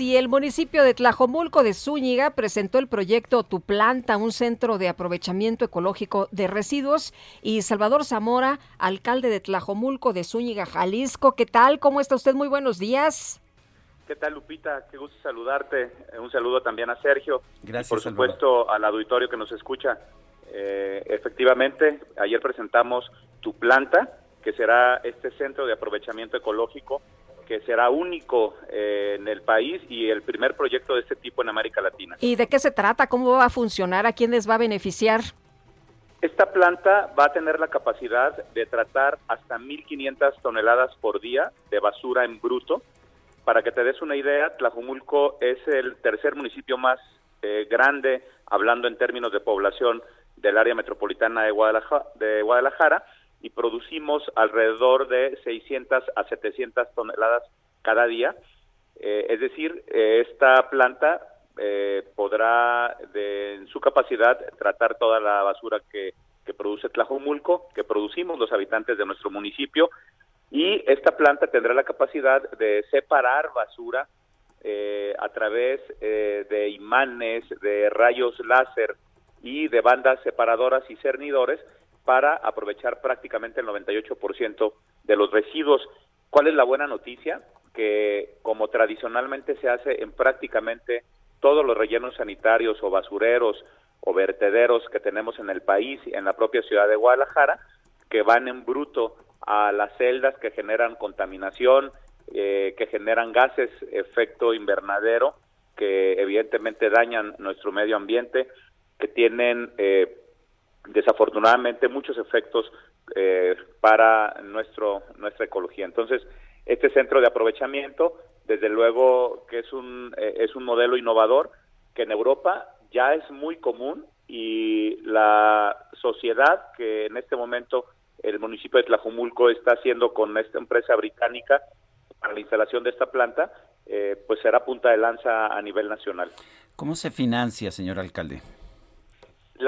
Y el municipio de Tlajomulco de Zúñiga presentó el proyecto Tu Planta, un centro de aprovechamiento ecológico de residuos. Y Salvador Zamora, alcalde de Tlajomulco de Zúñiga, Jalisco. ¿Qué tal? ¿Cómo está usted? Muy buenos días. ¿Qué tal, Lupita? Qué gusto saludarte. Eh, Un saludo también a Sergio. Gracias, Y por supuesto, al auditorio que nos escucha. Eh, efectivamente, ayer presentamos Tu Planta, que será este centro de aprovechamiento ecológico que será único eh, en el país y el primer proyecto de este tipo en América Latina. ¿Y de qué se trata? ¿Cómo va a funcionar? ¿A quién les va a beneficiar? Esta planta va a tener la capacidad de tratar hasta 1.500 toneladas por día de basura en bruto. Para que te des una idea, Tlajumulco es el tercer municipio más eh, grande, hablando en términos de población, del área metropolitana de Guadalajara, de Guadalajara y producimos alrededor de 600 a 700 toneladas cada día. Eh, es decir, eh, esta planta eh, podrá, de, en su capacidad, tratar toda la basura que, que produce Tlajomulco, que producimos los habitantes de nuestro municipio, y esta planta tendrá la capacidad de separar basura a través de imanes, de rayos láser y de bandas separadoras y cernidores para aprovechar prácticamente el 98% de los residuos. ¿Cuál es la buena noticia? Que como tradicionalmente se hace en prácticamente todos los rellenos sanitarios o basureros o vertederos que tenemos en el país en la propia ciudad de Guadalajara, que van en bruto a las celdas que generan contaminación, eh, que generan gases, efecto invernadero, que evidentemente dañan nuestro medio ambiente, que tienen eh, desafortunadamente muchos efectos eh, para nuestro nuestra ecología. Entonces, este centro de aprovechamiento, desde luego que es un eh, es un modelo innovador que en Europa ya es muy común y la sociedad que en este momento el municipio de Tlajumulco está haciendo con esta empresa británica para la instalación de esta planta, eh, pues será punta de lanza a nivel nacional. ¿Cómo se financia, señor alcalde?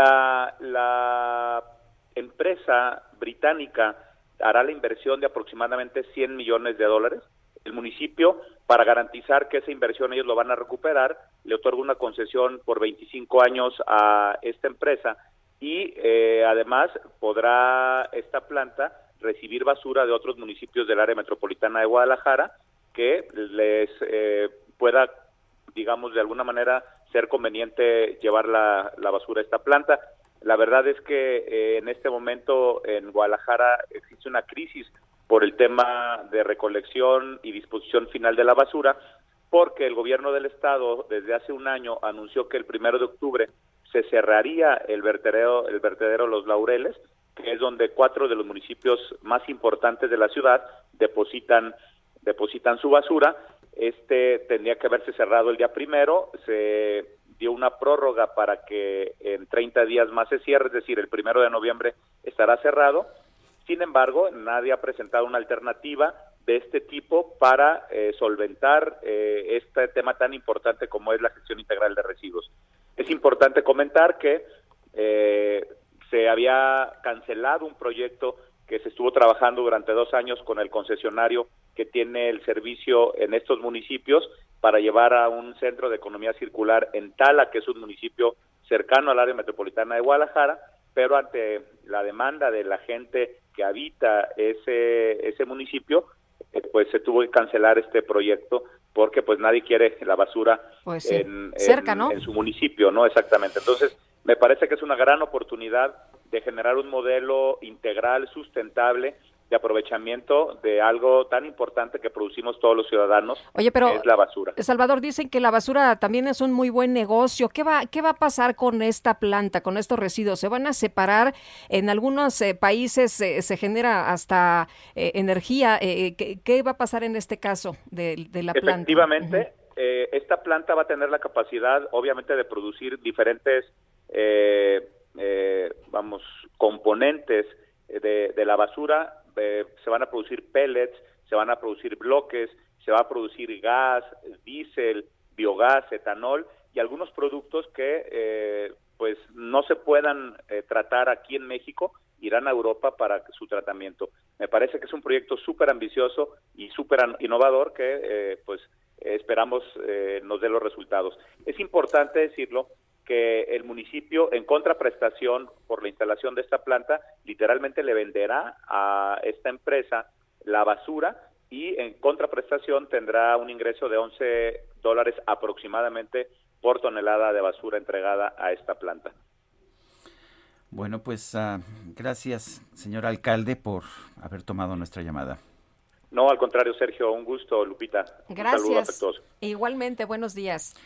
La, empresa británica hará la inversión de aproximadamente 100 millones de dólares. El municipio, para garantizar que esa inversión ellos lo van a recuperar, le otorga una concesión por 25 años a esta empresa y eh, además podrá esta planta recibir basura de otros municipios del área metropolitana de Guadalajara que les eh, pueda, digamos, de alguna manera ser conveniente llevar la, la basura a esta planta. La verdad es que eh, en este momento en Guadalajara existe una crisis por el tema de recolección y disposición final de la basura, porque el gobierno del estado desde hace un año anunció que el primero de octubre se cerraría el vertedero, el vertedero Los Laureles, que es donde cuatro de los municipios más importantes de la ciudad depositan depositan su basura. Este tendría que haberse cerrado el día primero, se dio una prórroga para que en 30 días más se cierre, es decir, el primero de noviembre estará cerrado. Sin embargo, nadie ha presentado una alternativa de este tipo para eh, solventar eh, este tema tan importante como es la gestión integral de residuos. Es importante comentar que eh, se había cancelado un proyecto que se estuvo trabajando durante dos años con el concesionario que tiene el servicio en estos municipios para llevar a un centro de economía circular en Tala, que es un municipio cercano al área metropolitana de Guadalajara, pero ante la demanda de la gente que habita ese, ese municipio, eh, pues se tuvo que cancelar este proyecto porque pues nadie quiere la basura Pues sí. en, Cerca, en- ¿no? en su municipio, ¿no? Exactamente. Entonces, me parece que es una gran oportunidad de generar un modelo integral, sustentable, de aprovechamiento de algo tan importante que producimos todos los ciudadanos, Oye, pero, que es la basura. Salvador, dicen que la basura también es un muy buen negocio. ¿Qué va, qué va a pasar con esta planta, con estos residuos? ¿Se van a separar? En algunos eh, países eh, se genera hasta eh, energía. ¿qué, ¿qué, va a pasar en este caso de, de la planta? Efectivamente, uh-huh. esta planta va a tener la capacidad, obviamente, de producir diferentes, vamos, componentes de, de la basura eh, se van a producir pellets, se van a producir bloques, se va a producir gas, diésel, biogás, etanol y algunos productos que eh, pues no se puedan eh, tratar aquí en México irán a Europa para su tratamiento. Me parece que es un proyecto súper ambicioso y súper innovador que eh, pues esperamos eh, nos dé los resultados. Es importante decirlo que el municipio, en contraprestación por la instalación de esta planta, literalmente le venderá a esta empresa la basura y en contraprestación tendrá un ingreso de 11 dólares aproximadamente por tonelada de basura entregada a esta planta. Bueno, pues uh, gracias, señor alcalde, por haber tomado nuestra llamada. No, al contrario, Sergio, un gusto, Lupita. Gracias. Un saludo afectuoso. Igualmente, buenos días.